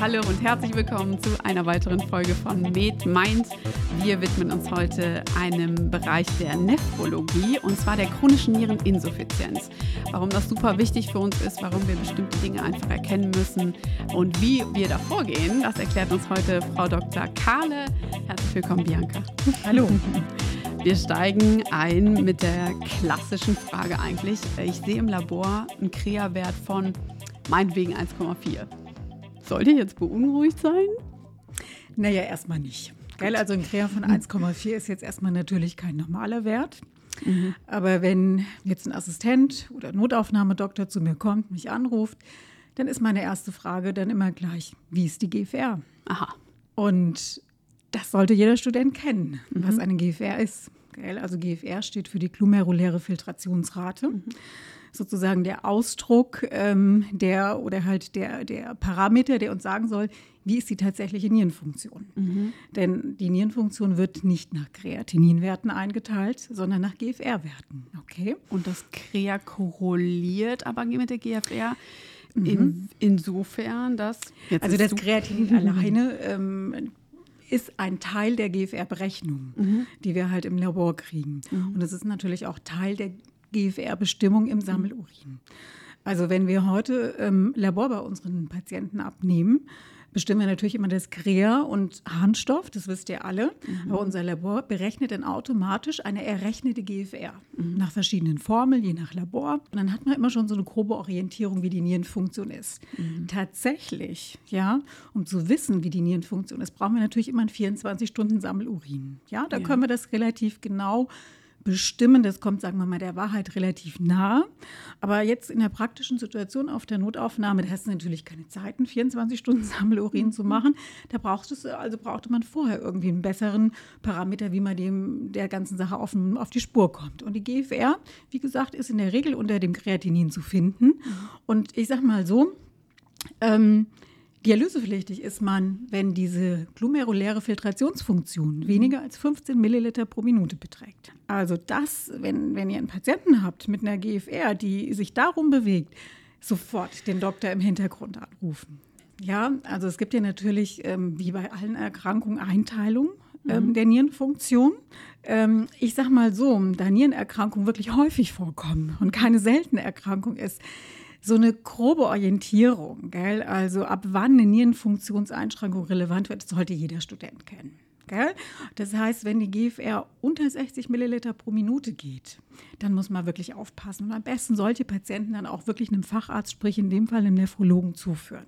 Hallo und herzlich willkommen zu einer weiteren Folge von Med Mind. Wir widmen uns heute einem Bereich der Nephrologie und zwar der chronischen Niereninsuffizienz. Warum das super wichtig für uns ist, warum wir bestimmte Dinge einfach erkennen müssen und wie wir da vorgehen, das erklärt uns heute Frau Dr. Kahle. Herzlich willkommen, Bianca. Hallo. Wir steigen ein mit der klassischen Frage eigentlich. Ich sehe im Labor einen Krea-Wert von meinetwegen 1,4. Sollte ich jetzt beunruhigt sein? Naja, erstmal nicht. Geil, also ein Krea von 1,4 ist jetzt erstmal natürlich kein normaler Wert. Mhm. Aber wenn jetzt ein Assistent oder Notaufnahmedoktor zu mir kommt, mich anruft, dann ist meine erste Frage dann immer gleich, wie ist die GFR? Aha. Und das sollte jeder Student kennen, mhm. was eine GFR ist. Also GFR steht für die glomeruläre Filtrationsrate. Mhm sozusagen der Ausdruck ähm, der oder halt der, der Parameter, der uns sagen soll, wie ist die tatsächliche Nierenfunktion. Mhm. Denn die Nierenfunktion wird nicht nach Kreatininwerten eingeteilt, sondern nach GFR-Werten. Okay? Und das Krea korreliert aber mit der GFR. Mhm. In, insofern, dass. also das Kreatinin alleine ähm, ist ein Teil der GFR-Berechnung, mhm. die wir halt im Labor kriegen. Mhm. Und es ist natürlich auch Teil der GFR-Bestimmung im Sammelurin. Also wenn wir heute ähm, Labor bei unseren Patienten abnehmen, bestimmen wir natürlich immer das Krea und Harnstoff, das wisst ihr alle. Mhm. Aber unser Labor berechnet dann automatisch eine errechnete GFR mhm. nach verschiedenen Formeln, je nach Labor. Und dann hat man immer schon so eine grobe Orientierung, wie die Nierenfunktion ist. Mhm. Tatsächlich, ja, um zu wissen, wie die Nierenfunktion ist, brauchen wir natürlich immer ein 24-Stunden-Sammelurin. Ja, da ja. können wir das relativ genau bestimmen. Das kommt, sagen wir mal, der Wahrheit relativ nah. Aber jetzt in der praktischen Situation auf der Notaufnahme, da hast du natürlich keine Zeit, einen 24 Stunden Sammelurin zu machen. Da brauchst du, also brauchte man vorher irgendwie einen besseren Parameter, wie man dem der ganzen Sache offen auf die Spur kommt. Und die GFR, wie gesagt, ist in der Regel unter dem Kreatinin zu finden. Und ich sag mal so, ähm, Dialysepflichtig ist man, wenn diese glomeruläre Filtrationsfunktion weniger als 15 Milliliter pro Minute beträgt. Also das, wenn, wenn ihr einen Patienten habt mit einer GFR, die sich darum bewegt, sofort den Doktor im Hintergrund anrufen. Ja, also es gibt ja natürlich, ähm, wie bei allen Erkrankungen, Einteilungen ähm, mhm. der Nierenfunktion. Ähm, ich sage mal so, da Nierenerkrankungen wirklich häufig vorkommen und keine seltene Erkrankung ist, so eine grobe Orientierung, gell? also ab wann eine Nierenfunktionseinschränkung relevant wird, sollte jeder Student kennen. Gell? Das heißt, wenn die GFR unter 60 Milliliter pro Minute geht, dann muss man wirklich aufpassen und am besten solche Patienten dann auch wirklich einem Facharzt, sprich in dem Fall einem Nephrologen zuführen.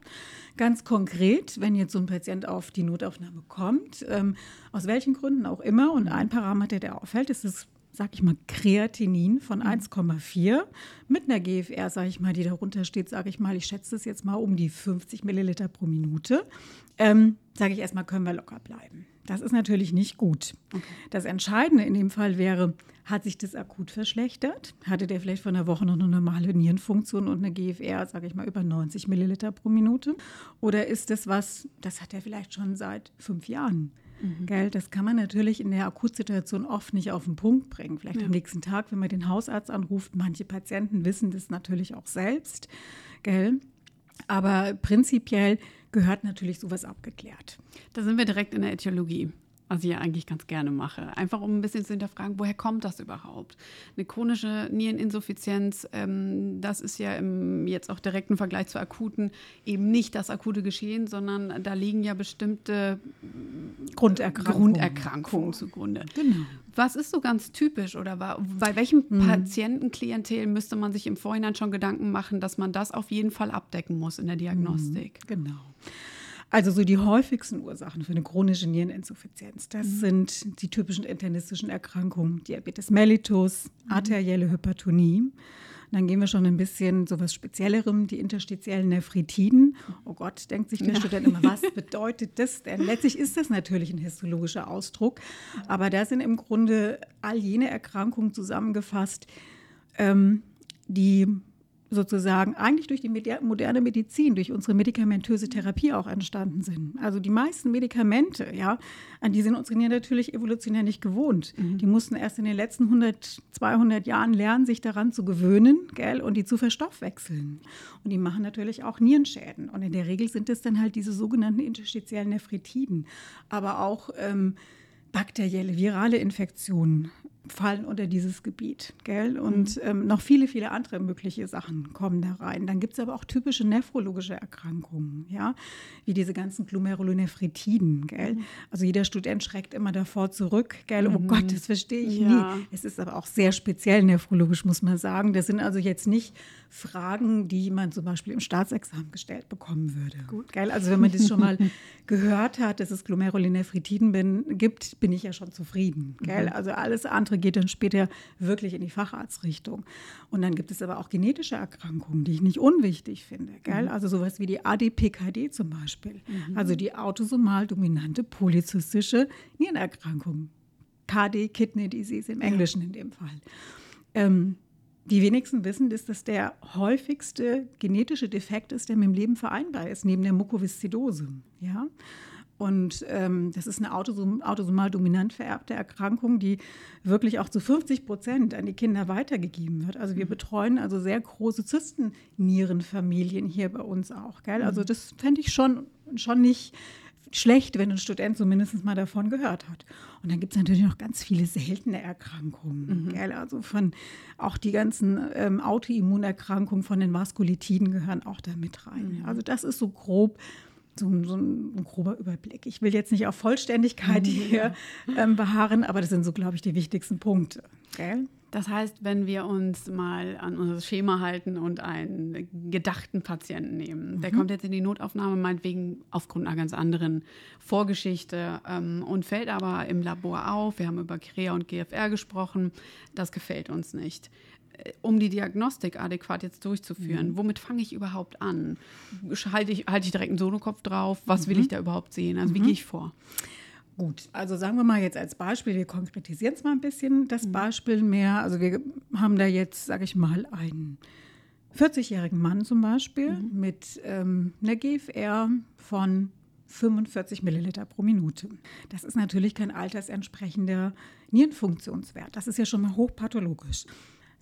Ganz konkret, wenn jetzt so ein Patient auf die Notaufnahme kommt, ähm, aus welchen Gründen auch immer, und ein Parameter, der auffällt, ist das sag ich mal, Kreatinin von 1,4 mhm. mit einer GFR, sage ich mal, die darunter steht, sage ich mal, ich schätze es jetzt mal um die 50 Milliliter pro Minute, ähm, sage ich erstmal, können wir locker bleiben. Das ist natürlich nicht gut. Okay. Das Entscheidende in dem Fall wäre, hat sich das akut verschlechtert? Hatte der vielleicht von der Woche noch eine normale Nierenfunktion und eine GFR, sage ich mal, über 90 Milliliter pro Minute? Oder ist das was, das hat er vielleicht schon seit fünf Jahren? Mhm. Gell? Das kann man natürlich in der Akutsituation oft nicht auf den Punkt bringen. Vielleicht ja. am nächsten Tag, wenn man den Hausarzt anruft. Manche Patienten wissen das natürlich auch selbst. Gell? Aber prinzipiell gehört natürlich sowas abgeklärt. Da sind wir direkt in der Äthiologie was ich ja eigentlich ganz gerne mache. Einfach um ein bisschen zu hinterfragen, woher kommt das überhaupt? Eine chronische Niereninsuffizienz, ähm, das ist ja im, jetzt auch direkt im Vergleich zur akuten eben nicht das akute Geschehen, sondern da liegen ja bestimmte Grunderkrankungen, Grunderkrankungen zugrunde. Genau. Was ist so ganz typisch oder bei welchem mhm. Patientenklientel müsste man sich im Vorhinein schon Gedanken machen, dass man das auf jeden Fall abdecken muss in der Diagnostik? Mhm. Genau. Also so die häufigsten Ursachen für eine chronische Niereninsuffizienz, das mhm. sind die typischen internistischen Erkrankungen, Diabetes mellitus, mhm. arterielle Hypertonie. dann gehen wir schon ein bisschen so was Speziellerem, die interstitiellen Nephritiden. Oh Gott, denkt sich der ja. Student immer, was bedeutet das denn? Letztlich ist das natürlich ein histologischer Ausdruck, aber da sind im Grunde all jene Erkrankungen zusammengefasst, ähm, die sozusagen eigentlich durch die moderne Medizin, durch unsere medikamentöse Therapie auch entstanden sind. Also die meisten Medikamente, ja, an die sind unsere Nieren natürlich evolutionär nicht gewohnt. Mhm. Die mussten erst in den letzten 100, 200 Jahren lernen, sich daran zu gewöhnen, gell, und die zu verstoffwechseln. Und die machen natürlich auch Nierenschäden. Und in der Regel sind es dann halt diese sogenannten interstitiellen Nephritiden, aber auch ähm, bakterielle, virale Infektionen fallen unter dieses Gebiet. Gell? Und mhm. ähm, noch viele, viele andere mögliche Sachen kommen da rein. Dann gibt es aber auch typische nephrologische Erkrankungen, ja? wie diese ganzen Glomerulonephritiden. Gell? Mhm. Also jeder Student schreckt immer davor zurück. Gell? Oh mhm. Oh Gott, das verstehe ich ja. nie. Es ist aber auch sehr speziell nephrologisch, muss man sagen. Das sind also jetzt nicht Fragen, die man zum Beispiel im Staatsexamen gestellt bekommen würde. Gut. Gell? Also wenn man das schon mal gehört hat, dass es Glomerulonephritiden bin, gibt, bin ich ja schon zufrieden. Gell? Mhm. Also alles andere geht dann später wirklich in die Facharztrichtung. Und dann gibt es aber auch genetische Erkrankungen, die ich nicht unwichtig finde. Gell? Mhm. Also sowas wie die ADPKD zum Beispiel, mhm. also die autosomal dominante polyzystische Nierenerkrankung. KD, Kidney Disease im Englischen in dem Fall. Ähm, die wenigsten wissen, dass das der häufigste genetische Defekt ist, der mit dem Leben vereinbar ist, neben der Mukoviszidose. Ja? Und ähm, das ist eine autosom autosomal dominant vererbte Erkrankung, die wirklich auch zu 50 Prozent an die Kinder weitergegeben wird. Also wir mhm. betreuen also sehr große Zystennierenfamilien hier bei uns auch. Gell? Also mhm. das fände ich schon, schon nicht schlecht, wenn ein Student zumindest mal davon gehört hat. Und dann gibt es natürlich noch ganz viele seltene Erkrankungen. Mhm. Also von auch die ganzen ähm, Autoimmunerkrankungen von den Vaskulitiden gehören auch da mit rein. Mhm. Also das ist so grob so, so, ein, grober Überblick. Ich will jetzt nicht auf Vollständigkeit hier ähm, beharren, aber das sind so, glaube ich, die wichtigsten Punkte. Gell? Das heißt, wenn wir uns mal an unser Schema halten und einen gedachten Patienten nehmen, mhm. der kommt jetzt in die Notaufnahme, meinetwegen aufgrund einer ganz anderen Vorgeschichte ähm, und fällt aber im Labor auf. Wir haben über CREA und GFR gesprochen. Das gefällt uns nicht um die Diagnostik adäquat jetzt durchzuführen, mhm. womit fange ich überhaupt an? Halte ich, halte ich direkt einen Sonokopf drauf? Was will mhm. ich da überhaupt sehen? Also, wie mhm. gehe ich vor? Gut, also sagen wir mal jetzt als Beispiel, wir konkretisieren es mal ein bisschen, das mhm. Beispiel mehr. Also wir haben da jetzt, sage ich mal, einen 40-jährigen Mann zum Beispiel mhm. mit ähm, einer GFR von 45 Milliliter pro Minute. Das ist natürlich kein altersentsprechender Nierenfunktionswert. Das ist ja schon mal hochpathologisch.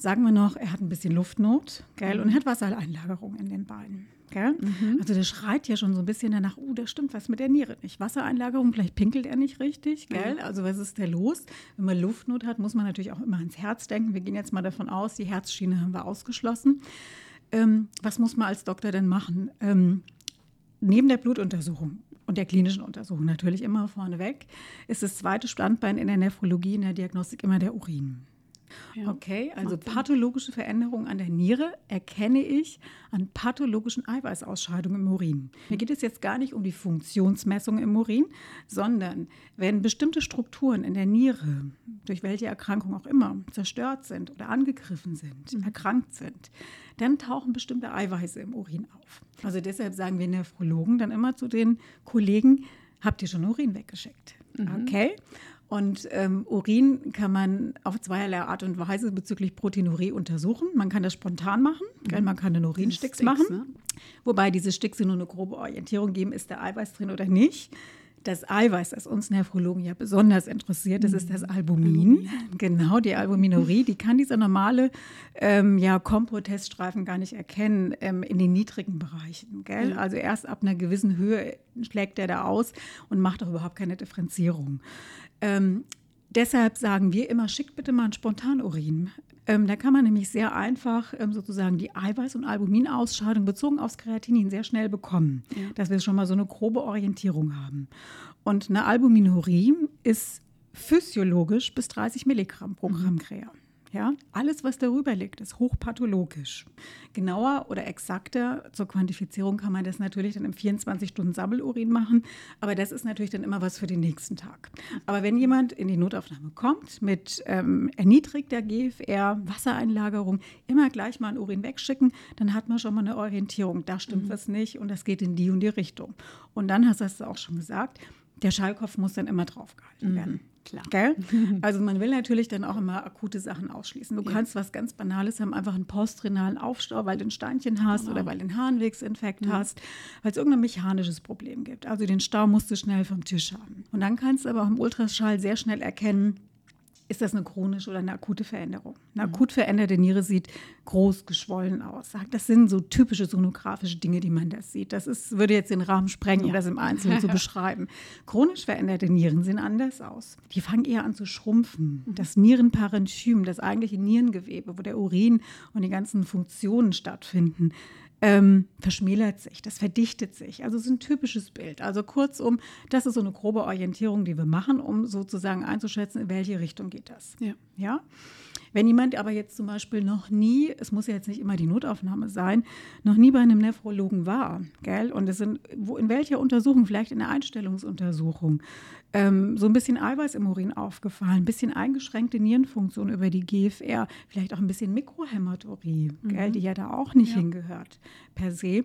Sagen wir noch, er hat ein bisschen Luftnot gell, mhm. und hat Wassereinlagerung in den Beinen. Mhm. Also der schreit ja schon so ein bisschen danach, oh, da stimmt was mit der Niere nicht. Wassereinlagerung, vielleicht pinkelt er nicht richtig, gell? Mhm. Also was ist da los? Wenn man Luftnot hat, muss man natürlich auch immer ans Herz denken. Wir gehen jetzt mal davon aus, die Herzschiene haben wir ausgeschlossen. Ähm, was muss man als Doktor denn machen? Ähm, neben der Blutuntersuchung und der klinischen Untersuchung natürlich immer vorneweg, ist das zweite Standbein in der Nephrologie, in der Diagnostik immer der Urin. Ja. Okay, also pathologische Veränderungen an der Niere erkenne ich an pathologischen Eiweißausscheidungen im Urin. Mir geht es jetzt gar nicht um die Funktionsmessung im Urin, sondern wenn bestimmte Strukturen in der Niere, durch welche Erkrankung auch immer, zerstört sind oder angegriffen sind, mhm. erkrankt sind, dann tauchen bestimmte Eiweiße im Urin auf. Also deshalb sagen wir Nephrologen dann immer zu den Kollegen, habt ihr schon Urin weggeschickt? Mhm. Okay. Und ähm, Urin kann man auf zweierlei Art und Weise bezüglich Proteinurie untersuchen. Man kann das spontan machen, mhm. man kann einen Urinsticks machen. Ne? Wobei diese Sticks nur eine grobe Orientierung geben, ist der Eiweiß drin oder nicht. Das Eiweiß, das uns Nephrologen ja besonders interessiert, das ist das mhm. Albumin. Genau, die Albuminurie, die kann dieser normale ähm, ja, Kompoteststreifen gar nicht erkennen ähm, in den niedrigen Bereichen. Gell? Also erst ab einer gewissen Höhe schlägt er da aus und macht auch überhaupt keine Differenzierung. Ähm, deshalb sagen wir immer, schickt bitte mal ein Spontanurin. Ähm, da kann man nämlich sehr einfach ähm, sozusagen die Eiweiß- und Albuminausscheidung bezogen aufs Kreatinin sehr schnell bekommen, ja. dass wir schon mal so eine grobe Orientierung haben. Und eine Albuminurie ist physiologisch bis 30 Milligramm pro Gramm mhm. Ja, alles, was darüber liegt, ist hochpathologisch. Genauer oder exakter zur Quantifizierung kann man das natürlich dann im 24-Stunden-Sammelurin machen, aber das ist natürlich dann immer was für den nächsten Tag. Aber wenn jemand in die Notaufnahme kommt mit ähm, erniedrigter GFR, Wassereinlagerung, immer gleich mal ein Urin wegschicken, dann hat man schon mal eine Orientierung. Da stimmt mhm. was nicht und das geht in die und die Richtung. Und dann hast du es auch schon gesagt, der Schallkopf muss dann immer draufgehalten mhm. werden. Klar. Gell? Also man will natürlich dann auch immer akute Sachen ausschließen. Du ja. kannst was ganz Banales haben, einfach einen postrenalen Aufstau, weil du ein Steinchen hast genau. oder weil du einen Harnwegsinfekt ja. hast, weil es irgendein mechanisches Problem gibt. Also den Stau musst du schnell vom Tisch haben. Und dann kannst du aber auch im Ultraschall sehr schnell erkennen, ist das eine chronische oder eine akute Veränderung. Eine mhm. akut veränderte Niere sieht groß geschwollen aus. Das sind so typische sonografische Dinge, die man das sieht. Das ist, würde jetzt den Rahmen sprengen, ja. das im Einzelnen zu beschreiben. Chronisch veränderte Nieren sehen anders aus. Die fangen eher an zu schrumpfen. Mhm. Das Nierenparenchym, das eigentliche Nierengewebe, wo der Urin und die ganzen Funktionen stattfinden, ähm, verschmälert sich, das verdichtet sich. Also es ist ein typisches Bild. Also kurzum, das ist so eine grobe Orientierung, die wir machen, um sozusagen einzuschätzen, in welche Richtung geht das. Ja. ja? Wenn jemand aber jetzt zum Beispiel noch nie, es muss ja jetzt nicht immer die Notaufnahme sein, noch nie bei einem Nephrologen war, gell? Und es sind, wo, in welcher Untersuchung, vielleicht in der Einstellungsuntersuchung, ähm, so ein bisschen Eiweiß im Urin aufgefallen, ein bisschen eingeschränkte Nierenfunktion über die GFR, vielleicht auch ein bisschen Mikrohämaturie, mhm. die ja da auch nicht ja. hingehört per se.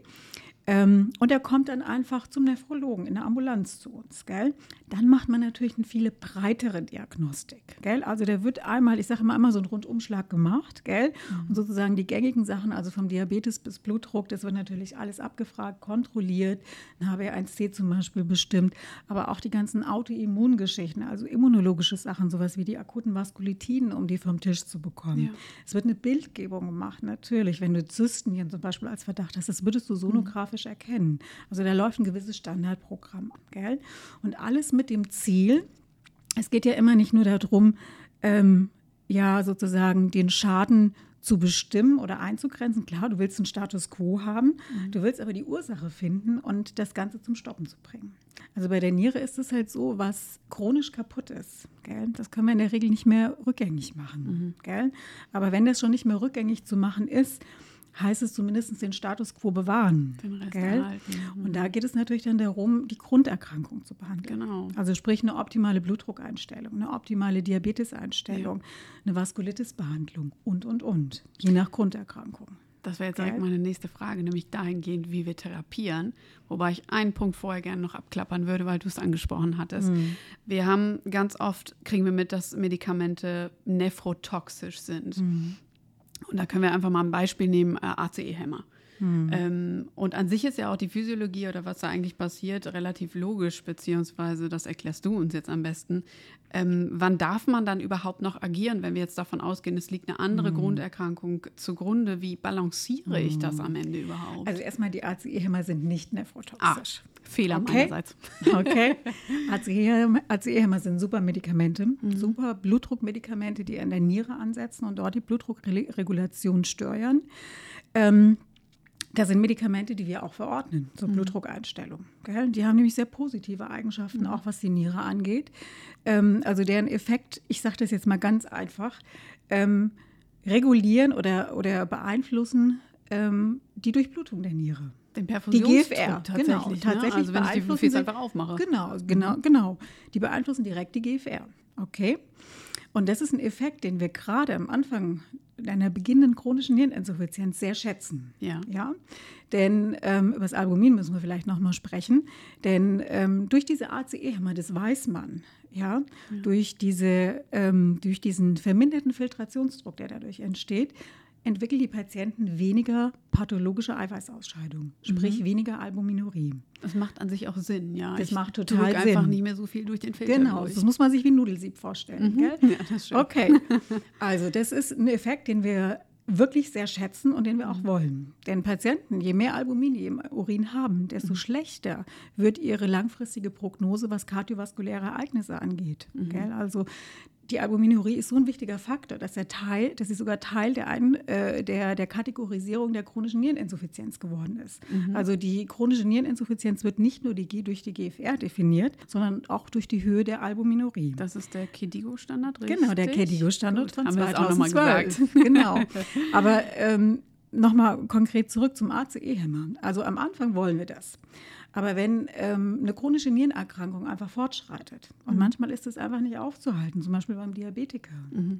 Ähm, und er kommt dann einfach zum Nephrologen in der Ambulanz zu uns, gell? Dann macht man natürlich eine viel breitere Diagnostik, gell? Also der wird einmal, ich sage immer einmal so einen Rundumschlag gemacht, gell? Mhm. Und sozusagen die gängigen Sachen, also vom Diabetes bis Blutdruck, das wird natürlich alles abgefragt, kontrolliert, ein HbA1c zum Beispiel bestimmt, aber auch die ganzen Autoimmungeschichten, also immunologische Sachen, sowas wie die akuten Vaskulitiden, um die vom Tisch zu bekommen. Ja. Es wird eine Bildgebung gemacht, natürlich, wenn du Zysten hier zum Beispiel als Verdacht hast, das würdest du sonografisch grafisch erkennen. Also da läuft ein gewisses Standardprogramm. Gell? Und alles mit dem Ziel, es geht ja immer nicht nur darum, ähm, ja sozusagen den Schaden zu bestimmen oder einzugrenzen. Klar, du willst einen Status quo haben, mhm. du willst aber die Ursache finden und das Ganze zum Stoppen zu bringen. Also bei der Niere ist es halt so, was chronisch kaputt ist. Gell? Das können wir in der Regel nicht mehr rückgängig machen. Mhm. Gell? Aber wenn das schon nicht mehr rückgängig zu machen ist, heißt es zumindest den Status quo bewahren. Den Rest erhalten. Mhm. Und da geht es natürlich dann darum, die Grunderkrankung zu behandeln. Genau. Also sprich eine optimale Blutdruckeinstellung, eine optimale Diabeteseinstellung, ja. eine Vaskulitisbehandlung und, und, und, je nach Grunderkrankung. Das wäre jetzt direkt meine nächste Frage, nämlich dahingehend, wie wir therapieren. Wobei ich einen Punkt vorher gerne noch abklappern würde, weil du es angesprochen hattest. Mhm. Wir haben ganz oft, kriegen wir mit, dass Medikamente nephrotoxisch sind. Mhm. Und da können wir einfach mal ein Beispiel nehmen, äh, ACE-Hämmer. Hm. Ähm, und an sich ist ja auch die Physiologie oder was da eigentlich passiert relativ logisch, beziehungsweise das erklärst du uns jetzt am besten. Ähm, wann darf man dann überhaupt noch agieren, wenn wir jetzt davon ausgehen, es liegt eine andere hm. Grunderkrankung zugrunde? Wie balanciere hm. ich das am Ende überhaupt? Also erstmal, die ACE-Hämmer sind nicht nephrotoxisch. Ah, Fehler okay. meinerseits. Okay. ACE-Hämmer sind super Medikamente, mhm. super Blutdruckmedikamente, die an der Niere ansetzen und dort die Blutdruckregulation steuern. Ähm, das sind Medikamente, die wir auch verordnen zur mhm. Blutdruckeinstellung. Gell? Die haben nämlich sehr positive Eigenschaften, mhm. auch was die Niere angeht. Ähm, also deren Effekt, ich sage das jetzt mal ganz einfach, ähm, regulieren oder, oder beeinflussen ähm, die Durchblutung der Niere. Den die GFR, tatsächlich. Genau, ne? tatsächlich also wenn ich die Gefäße einfach aufmache. Genau, genau, genau. Die beeinflussen direkt die GFR. Okay. Und das ist ein Effekt, den wir gerade am Anfang einer beginnenden chronischen Niereninsuffizienz sehr schätzen. Ja. ja? Denn ähm, über das Albumin müssen wir vielleicht nochmal sprechen. Denn ähm, durch diese ACE-Hämmer, das weiß man, ja, ja. Durch, diese, ähm, durch diesen verminderten Filtrationsdruck, der dadurch entsteht, entwickeln die Patienten weniger pathologische Eiweißausscheidung, sprich mhm. weniger Albuminurie. Das macht an sich auch Sinn, ja. Das ich macht total Sinn. einfach nicht mehr so viel durch den Filter Genau, durch. das muss man sich wie ein Nudelsieb vorstellen. Mhm. Gell? Ja, das stimmt. Okay, also das ist ein Effekt, den wir wirklich sehr schätzen und den wir auch mhm. wollen. Denn Patienten, je mehr Albumin die im Urin haben, desto mhm. schlechter wird ihre langfristige Prognose, was kardiovaskuläre Ereignisse angeht. Mhm. Also die Albuminurie ist so ein wichtiger Faktor, dass er Teil, dass sie sogar Teil der, ein, äh, der, der Kategorisierung der chronischen Niereninsuffizienz geworden ist. Mhm. Also die chronische Niereninsuffizienz wird nicht nur die, durch die GFR definiert, sondern auch durch die Höhe der Albuminurie. Das ist der KDIGO-Standard, richtig? Genau, der KDIGO-Standard von Haben 2012. Haben wir das auch gesagt. Genau. Aber ähm, nochmal konkret zurück zum ACE-Hämmer. Also am Anfang wollen wir das. Aber wenn ähm, eine chronische Nierenerkrankung einfach fortschreitet und mhm. manchmal ist es einfach nicht aufzuhalten, zum Beispiel beim Diabetiker. Mhm,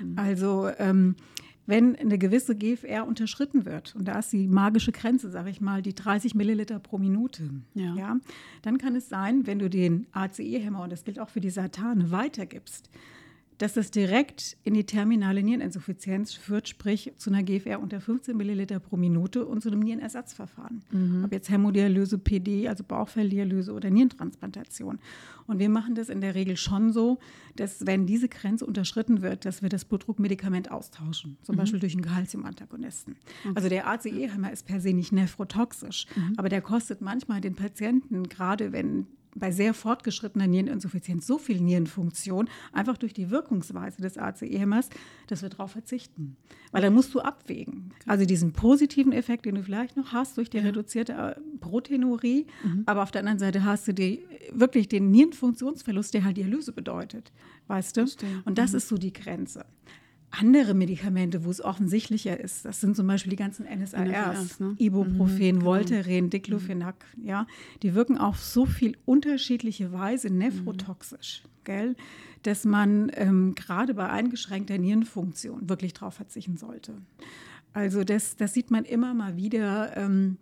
mhm. Also ähm, wenn eine gewisse GFR unterschritten wird, und da ist die magische Grenze, sage ich mal, die 30 Milliliter pro Minute, ja. ja dann kann es sein, wenn du den ACE-Hämmer, und das gilt auch für die Satane, weitergibst, dass das direkt in die terminale Niereninsuffizienz führt, sprich zu einer GFR unter 15 Milliliter pro Minute und zu einem Nierenersatzverfahren. Mhm. Ob jetzt Hämodialyse, PD, also Bauchfelldialyse oder Nierentransplantation. Und wir machen das in der Regel schon so, dass wenn diese Grenze unterschritten wird, dass wir das Blutdruckmedikament austauschen, zum mhm. Beispiel durch einen Calciumantagonisten. Okay. Also der ACE-Hämmer ist per se nicht nephrotoxisch, mhm. aber der kostet manchmal den Patienten, gerade wenn bei sehr fortgeschrittener Niereninsuffizienz so viel Nierenfunktion, einfach durch die Wirkungsweise des ACE-Hämmers, dass wir darauf verzichten. Weil dann musst du abwägen. Also diesen positiven Effekt, den du vielleicht noch hast durch die ja. reduzierte äh, Proteinurie, mhm. aber auf der anderen Seite hast du die, wirklich den Nierenfunktionsverlust, der halt Dialyse bedeutet. Weißt du? Und das mhm. ist so die Grenze andere Medikamente, wo es offensichtlicher ist, das sind zum Beispiel die ganzen NSARs, ne? Ibuprofen, mhm, Voltaren, mhm. Diclofenac, ja, die wirken auf so viel unterschiedliche Weise nephrotoxisch, mhm. gell, dass man ähm, gerade bei eingeschränkter Nierenfunktion wirklich darauf verzichten sollte. Also das, das sieht man immer mal wieder. Ähm,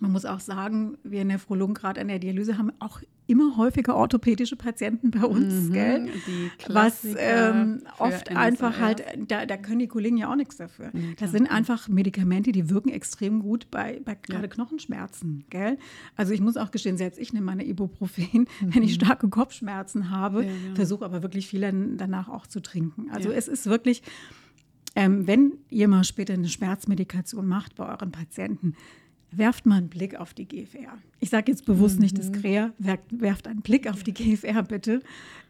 man muss auch sagen, wir Nephrologen gerade an der Dialyse haben auch immer häufiger orthopädische Patienten bei uns, mhm, gell? Was ähm, oft einfach halt, da, da können die Kollegen ja auch nichts dafür. Ja, das sind einfach Medikamente, die wirken extrem gut bei, bei gerade ja. Knochenschmerzen, gell? Also ich muss auch gestehen, selbst ich nehme meine Ibuprofen, mhm. wenn ich mhm. starke Kopfschmerzen habe, ja, versuche aber wirklich viele danach auch zu trinken. Also es ist wirklich, ähm, wenn ihr mal später eine Schmerzmedikation macht bei euren Patienten, werft mal einen Blick auf die GFR. Ich sage jetzt bewusst mhm. nicht das Krea, werft einen Blick auf die GFR bitte,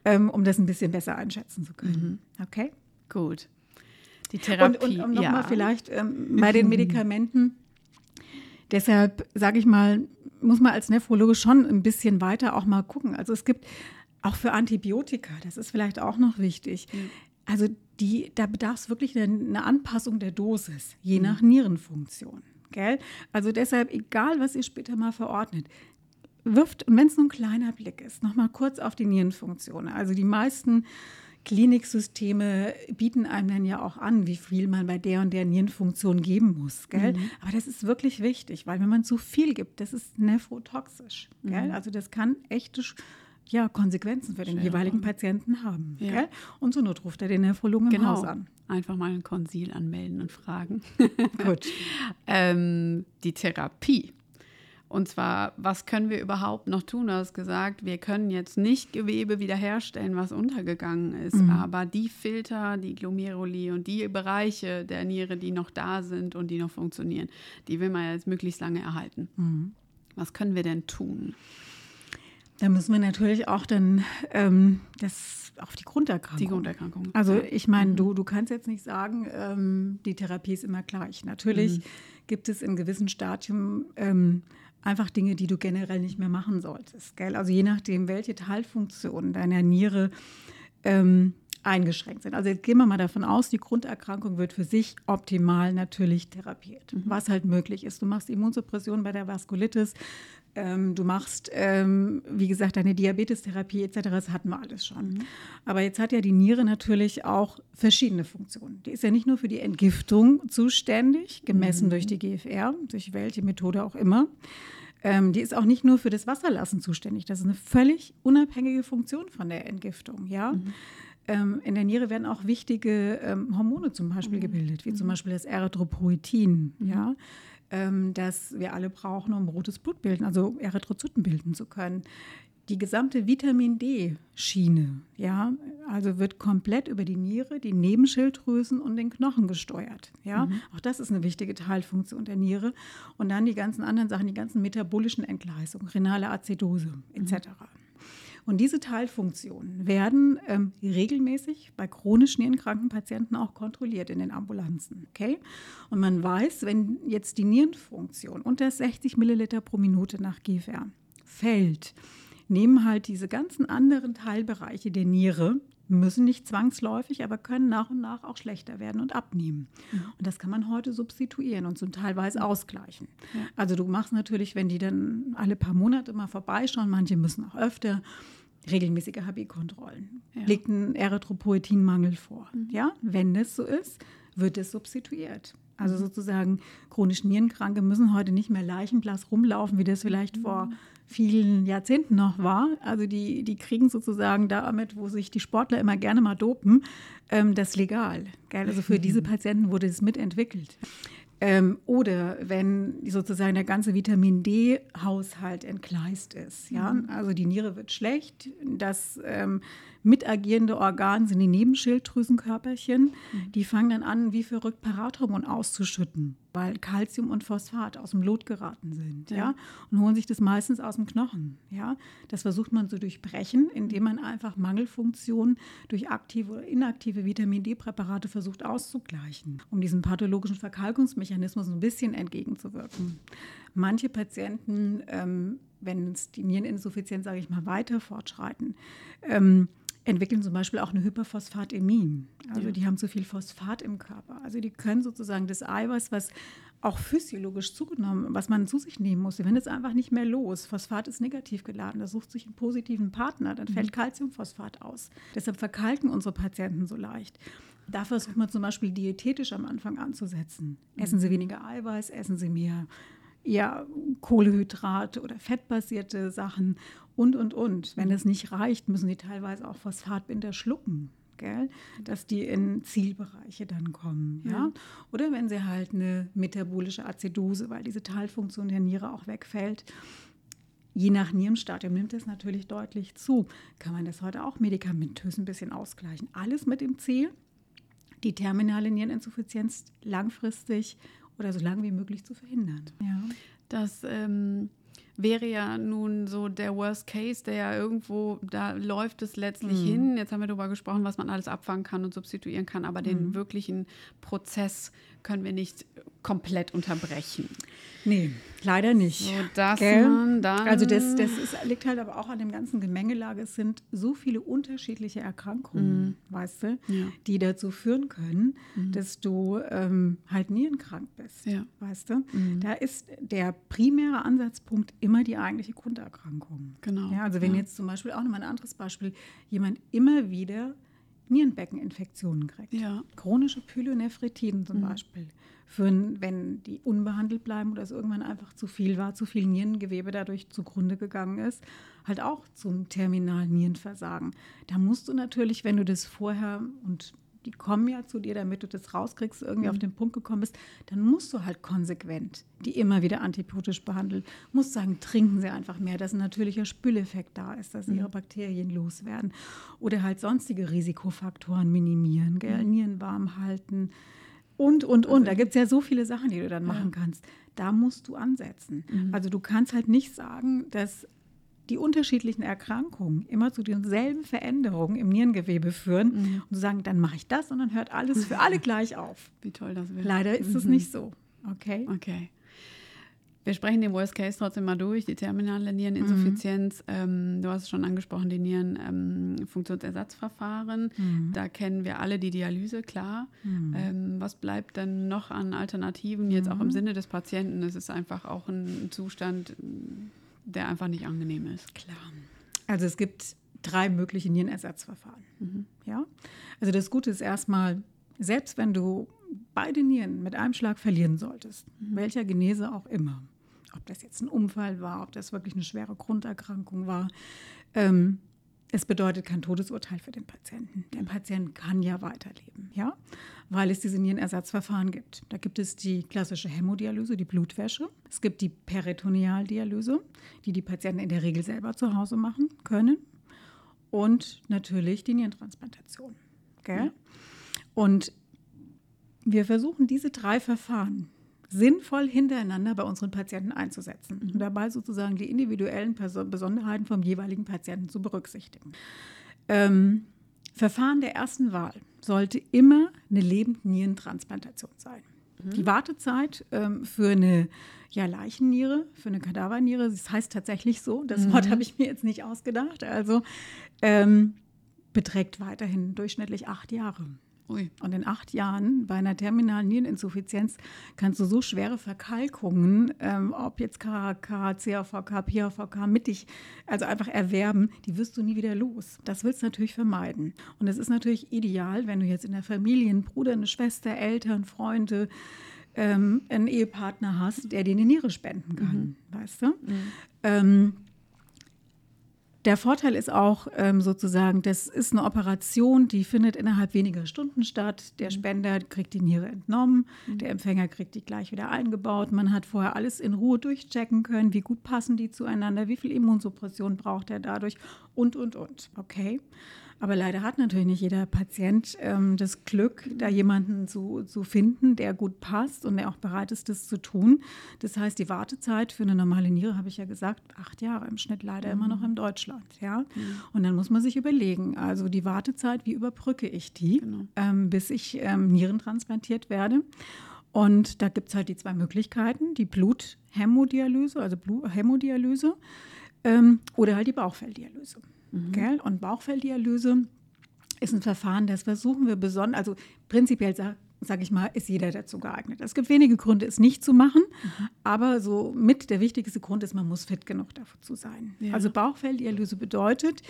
ähm, um das ein bisschen besser einschätzen zu können. Mhm. Okay? Gut. Die Therapie. Und, und um nochmal ja. vielleicht ähm, bei den Medikamenten, deshalb sage ich mal, muss man als Nephrologe schon ein bisschen weiter auch mal gucken. Also es gibt auch für Antibiotika, das ist vielleicht auch noch wichtig. Mhm. Also die, da bedarf es wirklich eine, eine Anpassung der Dosis, je mhm. nach Nierenfunktion. Gell? Also deshalb, egal was ihr später mal verordnet, wirft, und wenn es nur ein kleiner Blick ist, nochmal kurz auf die Nierenfunktion. Also die meisten Kliniksysteme bieten einem dann ja auch an, wie viel man bei der und der Nierenfunktion geben muss. Gell? Mhm. Aber das ist wirklich wichtig, weil wenn man zu viel gibt, das ist nephrotoxisch. Gell? Mhm. Also das kann echte ja, Konsequenzen für den Schwer jeweiligen Patienten haben. Ja. Und zur Not ruft er den Nephrologen genau. im Haus an. Einfach mal ein Konsil anmelden und fragen. Gut. ähm, die Therapie. Und zwar, was können wir überhaupt noch tun? Du hast gesagt, wir können jetzt nicht Gewebe wiederherstellen, was untergegangen ist, mhm. aber die Filter, die Glomeruli und die Bereiche der Niere, die noch da sind und die noch funktionieren, die will man jetzt möglichst lange erhalten. Mhm. Was können wir denn tun? Da müssen wir natürlich auch dann ähm, das auf die Grunderkrankung. Die Grunderkrankung. Also ich meine, mhm. du, du kannst jetzt nicht sagen, ähm, die Therapie ist immer gleich. Natürlich mhm. gibt es in gewissem Stadium ähm, einfach Dinge, die du generell nicht mehr machen solltest. Gell? Also je nachdem, welche Teilfunktionen deiner Niere ähm, eingeschränkt sind. Also jetzt gehen wir mal davon aus, die Grunderkrankung wird für sich optimal natürlich therapiert, mhm. was halt möglich ist. Du machst Immunsuppression bei der Vaskulitis, ähm, du machst, ähm, wie gesagt, deine Diabetestherapie etc., das hatten wir alles schon. Mhm. Aber jetzt hat ja die Niere natürlich auch verschiedene Funktionen. Die ist ja nicht nur für die Entgiftung zuständig, gemessen mhm. durch die GFR, durch welche Methode auch immer. Ähm, die ist auch nicht nur für das Wasserlassen zuständig. Das ist eine völlig unabhängige Funktion von der Entgiftung. Ja? Mhm. Ähm, in der Niere werden auch wichtige ähm, Hormone zum Beispiel mhm. gebildet, wie zum mhm. Beispiel das Erythropoetin. Ja? Ähm, das wir alle brauchen, um rotes Blut bilden, also Erythrozyten bilden zu können. Die gesamte Vitamin D-Schiene, ja, also wird komplett über die Niere, die Nebenschilddrüsen und den Knochen gesteuert. Ja, mhm. auch das ist eine wichtige Teilfunktion der Niere. Und dann die ganzen anderen Sachen, die ganzen metabolischen Entgleisungen, renale Azidose etc. Mhm. Und diese Teilfunktionen werden ähm, regelmäßig bei chronisch nierenkranken Patienten auch kontrolliert in den Ambulanzen. Okay? Und man weiß, wenn jetzt die Nierenfunktion unter 60 Milliliter pro Minute nach GFR fällt, nehmen halt diese ganzen anderen Teilbereiche der Niere, müssen nicht zwangsläufig, aber können nach und nach auch schlechter werden und abnehmen. Mhm. Und das kann man heute substituieren und zum Teilweise mhm. ausgleichen. Ja. Also du machst natürlich, wenn die dann alle paar Monate mal vorbeischauen, manche müssen auch öfter, regelmäßige HB-Kontrollen. Ja. Liegt ein Erythropoetinmangel vor. Mhm. Ja, wenn das so ist, wird es substituiert. Also sozusagen chronisch Nierenkranke müssen heute nicht mehr leichenblass rumlaufen, wie das vielleicht vor vielen Jahrzehnten noch war. Also die, die kriegen sozusagen damit, wo sich die Sportler immer gerne mal dopen, ähm, das legal. Gell? Also für diese Patienten wurde es mitentwickelt. Ähm, oder wenn sozusagen der ganze Vitamin D-Haushalt entgleist ist. Ja? Mhm. Also die Niere wird schlecht, das ähm, mitagierende Organ sind die Nebenschilddrüsenkörperchen. Mhm. Die fangen dann an, wie verrückt Parathormon auszuschütten, weil Kalzium und Phosphat aus dem Lot geraten sind. Ja. ja. Und holen sich das meistens aus dem Knochen. Ja. Das versucht man zu durchbrechen, indem man einfach Mangelfunktionen durch aktive oder inaktive Vitamin D-Präparate versucht auszugleichen, um diesem pathologischen Verkalkungsmechanismus ein bisschen entgegenzuwirken. Manche Patienten, ähm, wenn es die Niereninsuffizienz, sage ich mal, weiter fortschreiten, ähm, entwickeln zum Beispiel auch eine Hyperphosphatämie. Also ja. die haben zu viel Phosphat im Körper. Also die können sozusagen das Eiweiß, was auch physiologisch zugenommen, was man zu sich nehmen muss, wenn es einfach nicht mehr los. Phosphat ist negativ geladen, das sucht sich einen positiven Partner, dann fällt mhm. Calciumphosphat aus. Deshalb verkalken unsere Patienten so leicht. Da versucht man zum Beispiel diätetisch am Anfang anzusetzen. Essen Sie mhm. weniger Eiweiß, essen Sie mehr ja, Kohlehydrat oder fettbasierte Sachen und, und, und. Wenn das nicht reicht, müssen sie teilweise auch Phosphatbinder schlucken. Gell? dass die in Zielbereiche dann kommen. Ja? ja? Oder wenn sie halt eine metabolische Azidose, weil diese Teilfunktion der Niere auch wegfällt, je nach Nierenstadium nimmt es natürlich deutlich zu, kann man das heute auch medikamentös ein bisschen ausgleichen. Alles mit dem Ziel, die terminale Niereninsuffizienz langfristig oder so lange wie möglich zu verhindern. Ja. Das ähm, wäre ja nun so der Worst Case, der ja irgendwo, da läuft es letztlich mhm. hin. Jetzt haben wir darüber gesprochen, was man alles abfangen kann und substituieren kann, aber mhm. den wirklichen Prozess können wir nicht komplett unterbrechen. Nee, leider nicht. So, also das, das ist, liegt halt aber auch an dem ganzen Gemengelage. Es sind so viele unterschiedliche Erkrankungen, mhm. weißt du, ja. die dazu führen können, mhm. dass du ähm, halt nierenkrank bist, ja. weißt du. Mhm. Da ist der primäre Ansatzpunkt immer die eigentliche Grunderkrankung. Genau. Ja, also wenn ja. jetzt zum Beispiel auch nochmal ein anderes Beispiel, jemand immer wieder Nierenbeckeninfektionen kriegt. Ja. Chronische Pyelonephritiden zum mhm. Beispiel. Für, wenn die unbehandelt bleiben oder es irgendwann einfach zu viel war, zu viel Nierengewebe dadurch zugrunde gegangen ist, halt auch zum terminalen Nierenversagen. Da musst du natürlich, wenn du das vorher und die kommen ja zu dir, damit du das rauskriegst, irgendwie mhm. auf den Punkt gekommen bist, dann musst du halt konsequent die immer wieder antibiotisch behandeln. Musst sagen, trinken sie einfach mehr, dass ein natürlicher Spüleffekt da ist, dass mhm. ihre Bakterien loswerden. Oder halt sonstige Risikofaktoren minimieren, gell? Mhm. Nieren warm halten und, und, und. Da gibt es ja so viele Sachen, die du dann machen ja. kannst. Da musst du ansetzen. Mhm. Also du kannst halt nicht sagen, dass die unterschiedlichen Erkrankungen immer zu denselben Veränderungen im Nierengewebe führen mhm. und zu sagen, dann mache ich das und dann hört alles für alle gleich auf. Wie toll das wäre. Leider ist es mhm. nicht so. Okay. Okay. Wir sprechen den Worst Case trotzdem mal durch, die terminale Niereninsuffizienz. Mhm. Ähm, du hast es schon angesprochen, die Nierenfunktionsersatzverfahren. Ähm, mhm. Da kennen wir alle die Dialyse, klar. Mhm. Ähm, was bleibt denn noch an Alternativen, jetzt auch im mhm. Sinne des Patienten? Es ist einfach auch ein Zustand, der einfach nicht angenehm ist. Klar. Also es gibt drei mögliche Nierenersatzverfahren. Mhm. Ja? Also das Gute ist erstmal, selbst wenn du beide Nieren mit einem Schlag verlieren solltest, mhm. welcher Genese auch immer, ob das jetzt ein Unfall war, ob das wirklich eine schwere Grunderkrankung war, ähm, es bedeutet kein Todesurteil für den Patienten. Der mhm. Patient kann ja weiterleben, ja, weil es diese Nierenersatzverfahren gibt. Da gibt es die klassische Hämodialyse, die Blutwäsche. Es gibt die Peritonealdialyse, die die Patienten in der Regel selber zu Hause machen können. Und natürlich die Nierentransplantation. Gell? Ja. Und wir versuchen diese drei Verfahren sinnvoll hintereinander bei unseren Patienten einzusetzen mhm. und dabei sozusagen die individuellen Besonderheiten vom jeweiligen Patienten zu berücksichtigen. Ähm, Verfahren der ersten Wahl sollte immer eine Lebendnierentransplantation sein. Mhm. Die Wartezeit ähm, für eine ja, Leichenniere, für eine Kadaverniere, das heißt tatsächlich so, das mhm. Wort habe ich mir jetzt nicht ausgedacht, also ähm, beträgt weiterhin durchschnittlich acht Jahre. Ui. Und in acht Jahren bei einer terminalen Niereninsuffizienz kannst du so schwere Verkalkungen, ähm, ob jetzt KHK, CAVK, PAVK, mittig, also einfach erwerben, die wirst du nie wieder los. Das willst du natürlich vermeiden. Und es ist natürlich ideal, wenn du jetzt in der Familie einen Bruder, eine Schwester, Eltern, Freunde, ähm, einen Ehepartner hast, der dir eine Niere spenden kann, mhm. weißt du? Mhm. Ähm, der Vorteil ist auch ähm, sozusagen, das ist eine Operation, die findet innerhalb weniger Stunden statt. Der mhm. Spender kriegt die Niere entnommen, mhm. der Empfänger kriegt die gleich wieder eingebaut. Man hat vorher alles in Ruhe durchchecken können, wie gut passen die zueinander, wie viel Immunsuppression braucht er dadurch und, und, und. Okay. Aber leider hat natürlich nicht jeder Patient ähm, das Glück, da jemanden zu, zu finden, der gut passt und der auch bereit ist, das zu tun. Das heißt, die Wartezeit für eine normale Niere, habe ich ja gesagt, acht Jahre im Schnitt leider mhm. immer noch in Deutschland. Ja? Mhm. Und dann muss man sich überlegen, also die Wartezeit, wie überbrücke ich die, genau. ähm, bis ich ähm, Nieren transplantiert werde. Und da gibt es halt die zwei Möglichkeiten, die Bluthämodialyse, also Bluthämodialyse ähm, oder halt die Bauchfelldialyse. Mhm. Gell? Und Bauchfelldialyse ist ein Verfahren, das versuchen wir besonders, also prinzipiell sage sag ich mal, ist jeder dazu geeignet. Es gibt wenige Gründe, es nicht zu machen, mhm. aber so mit der wichtigste Grund ist, man muss fit genug dazu sein. Ja. Also Bauchfelldialyse bedeutet,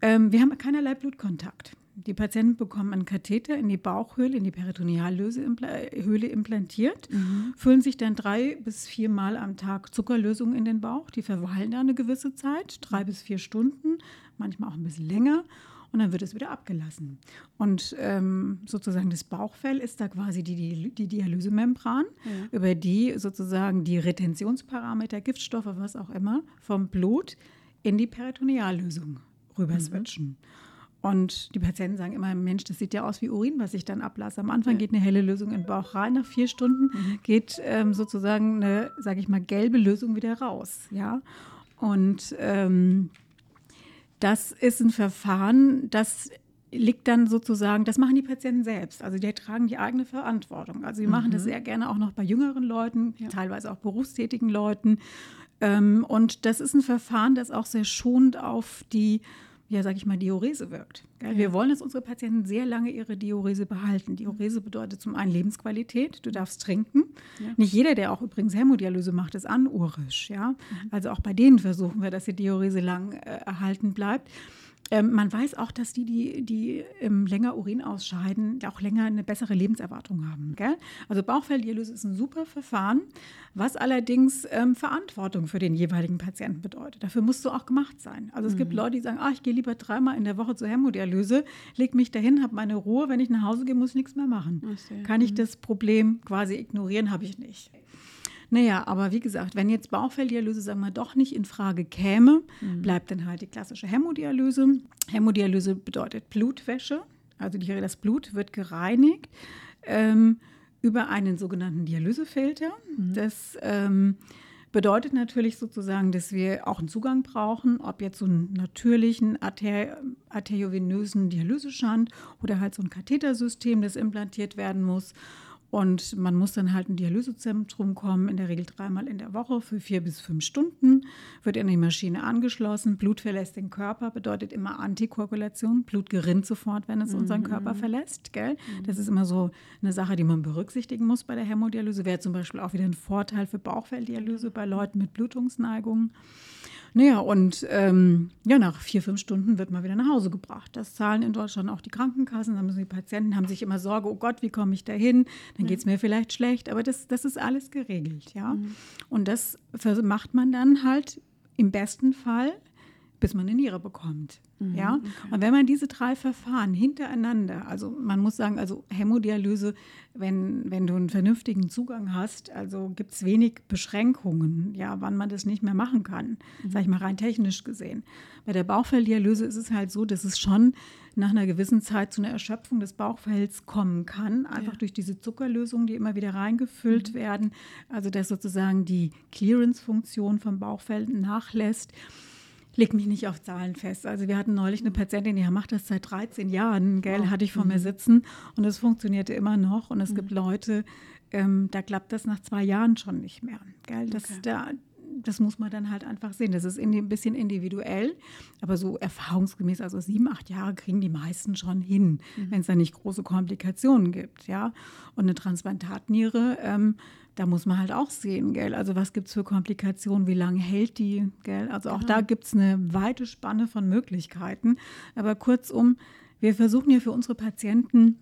ähm, wir haben keinerlei Blutkontakt. Die Patienten bekommen einen Katheter in die Bauchhöhle, in die Peritonealhöhle implantiert, mhm. füllen sich dann drei bis vier Mal am Tag Zuckerlösung in den Bauch. Die verweilen da eine gewisse Zeit, drei bis vier Stunden, manchmal auch ein bisschen länger. Und dann wird es wieder abgelassen. Und ähm, sozusagen das Bauchfell ist da quasi die, die, die Dialysemembran, ja. über die sozusagen die Retentionsparameter, Giftstoffe, was auch immer, vom Blut in die Peritoneallösung rüber switchen. Mhm. Und die Patienten sagen immer, Mensch, das sieht ja aus wie Urin, was ich dann ablasse. Am Anfang ja. geht eine helle Lösung in den Bauch rein, nach vier Stunden mhm. geht ähm, sozusagen eine, sage ich mal, gelbe Lösung wieder raus. Ja? Und ähm, das ist ein Verfahren, das liegt dann sozusagen, das machen die Patienten selbst. Also die tragen die eigene Verantwortung. Also wir mhm. machen das mhm. sehr gerne auch noch bei jüngeren Leuten, ja. teilweise auch berufstätigen Leuten. Ähm, und das ist ein Verfahren, das auch sehr schonend auf die ja, sag ich mal, Diurese wirkt. Ja. Wir wollen, dass unsere Patienten sehr lange ihre Diurese behalten. Diurese bedeutet zum einen Lebensqualität, du darfst trinken. Ja. Nicht jeder, der auch übrigens Hämodialyse macht, ist anurisch. Ja? Mhm. Also auch bei denen versuchen wir, dass die Diurese lang äh, erhalten bleibt. Ähm, man weiß auch, dass die, die, die ähm, länger Urin ausscheiden, auch länger eine bessere Lebenserwartung haben. Gell? Also Bauchfelldialyse ist ein super Verfahren, was allerdings ähm, Verantwortung für den jeweiligen Patienten bedeutet. Dafür musst du auch gemacht sein. Also es mhm. gibt Leute, die sagen, ah, ich gehe lieber dreimal in der Woche zur Hämodialyse, leg mich dahin, habe meine Ruhe, wenn ich nach Hause gehe, muss ich nichts mehr machen. Kann ich mhm. das Problem quasi ignorieren, habe ich nicht. Naja, aber wie gesagt, wenn jetzt Bauchfelldialyse, sagen wir, doch nicht in Frage käme, mhm. bleibt dann halt die klassische Hämodialyse. Hämodialyse bedeutet Blutwäsche, also die, das Blut wird gereinigt ähm, über einen sogenannten Dialysefilter. Mhm. Das ähm, bedeutet natürlich sozusagen, dass wir auch einen Zugang brauchen, ob jetzt so einen natürlichen arter arteriovenösen Dialyseschand oder halt so ein Kathetersystem, das implantiert werden muss. Und man muss dann halt in ein Dialysezentrum kommen, in der Regel dreimal in der Woche für vier bis fünf Stunden, wird in die Maschine angeschlossen. Blut verlässt den Körper, bedeutet immer Antikoagulation. Blut gerinnt sofort, wenn es mhm. unseren Körper verlässt. Gell? Mhm. Das ist immer so eine Sache, die man berücksichtigen muss bei der Hämodialyse. Wäre zum Beispiel auch wieder ein Vorteil für Bauchfelldialyse bei Leuten mit Blutungsneigungen. Naja, und ähm, ja, nach vier, fünf Stunden wird man wieder nach Hause gebracht. Das zahlen in Deutschland auch die Krankenkassen. Da müssen die Patienten haben sich immer Sorge, oh Gott, wie komme ich da hin? Dann ja. geht es mir vielleicht schlecht. Aber das, das ist alles geregelt, ja. Mhm. Und das macht man dann halt im besten Fall bis man eine Niere bekommt. Mhm, ja? Okay. Und wenn man diese drei Verfahren hintereinander, also man muss sagen, also Hämodialyse, wenn, wenn du einen vernünftigen Zugang hast, also gibt es wenig Beschränkungen, ja, wann man das nicht mehr machen kann, mhm. sage ich mal rein technisch gesehen. Bei der Bauchfelldialyse ist es halt so, dass es schon nach einer gewissen Zeit zu einer Erschöpfung des Bauchfells kommen kann, einfach ja. durch diese Zuckerlösungen, die immer wieder reingefüllt mhm. werden, also dass sozusagen die Clearance-Funktion vom Bauchfell nachlässt leg mich nicht auf Zahlen fest. Also wir hatten neulich eine Patientin, die macht das seit 13 Jahren, gell, oh. hatte ich vor mhm. mir sitzen und es funktionierte immer noch. Und es mhm. gibt Leute, ähm, da klappt das nach zwei Jahren schon nicht mehr. Gell? Das, okay. da, das muss man dann halt einfach sehen. Das ist ein bisschen individuell, aber so erfahrungsgemäß, also sieben, acht Jahre kriegen die meisten schon hin, mhm. wenn es da nicht große Komplikationen gibt. Ja? Und eine Transplantatniere, ähm, da muss man halt auch sehen, gell? Also was gibt es für Komplikationen, wie lange hält die, gell? Also auch genau. da gibt es eine weite Spanne von Möglichkeiten. Aber kurzum, wir versuchen ja für unsere Patienten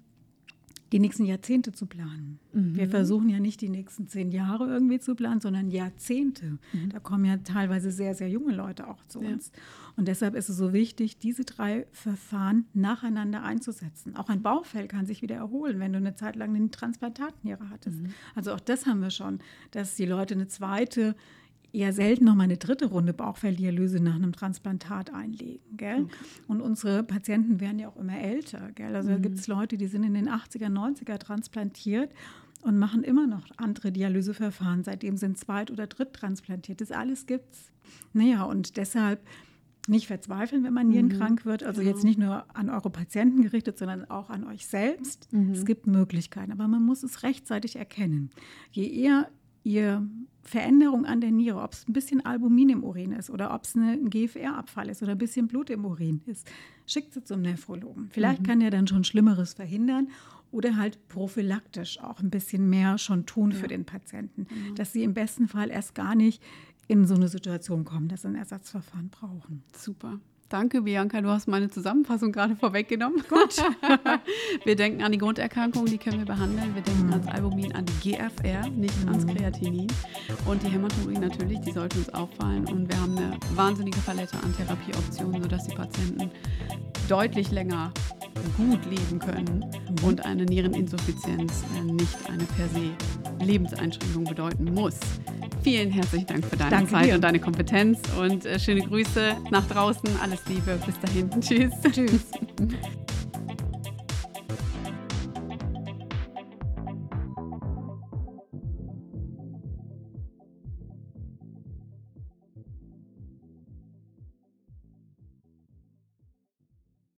die nächsten Jahrzehnte zu planen. Mhm. Wir versuchen ja nicht die nächsten zehn Jahre irgendwie zu planen, sondern Jahrzehnte. Mhm. Da kommen ja teilweise sehr, sehr junge Leute auch zu ja. uns. Und deshalb ist es so wichtig, diese drei Verfahren nacheinander einzusetzen. Auch ein Baufell kann sich wieder erholen, wenn du eine Zeit lang eine Transplantatniere hattest. Mhm. Also auch das haben wir schon, dass die Leute eine zweite eher selten noch mal eine dritte Runde Bauchfelldialyse nach einem Transplantat einlegen. Gell? Okay. Und unsere Patienten werden ja auch immer älter. Gell? Also mhm. da gibt es Leute, die sind in den 80er, 90er transplantiert und machen immer noch andere Dialyseverfahren. Seitdem sind zweit- oder dritttransplantiert. Das alles gibt es. Naja, und deshalb nicht verzweifeln, wenn man nierenkrank mhm. wird. Also genau. jetzt nicht nur an eure Patienten gerichtet, sondern auch an euch selbst. Mhm. Es gibt Möglichkeiten, aber man muss es rechtzeitig erkennen. Je eher ihr Veränderung an der Niere, ob es ein bisschen Albumin im Urin ist oder ob es ein GFR-Abfall ist oder ein bisschen Blut im Urin ist, schickt sie zum Nephrologen. Vielleicht mhm. kann er dann schon Schlimmeres verhindern oder halt prophylaktisch auch ein bisschen mehr schon tun ja. für den Patienten, mhm. dass sie im besten Fall erst gar nicht in so eine Situation kommen, dass sie ein Ersatzverfahren brauchen. Super. Danke, Bianca. Du hast meine Zusammenfassung gerade vorweggenommen. Gut. wir denken an die Grunderkrankungen, die können wir behandeln. Wir denken ans Albumin, an die GFR, nicht ans Kreatinin. Und die Hämaturie natürlich, die sollte uns auffallen. Und wir haben eine wahnsinnige Palette an Therapieoptionen, sodass die Patienten deutlich länger gut leben können mhm. und eine Niereninsuffizienz äh, nicht eine per se Lebenseinschränkung bedeuten muss. Vielen herzlichen Dank für deine Danke Zeit dir. und deine Kompetenz und äh, schöne Grüße nach draußen. Alles Liebe. Bis dahin. Tschüss. Tschüss.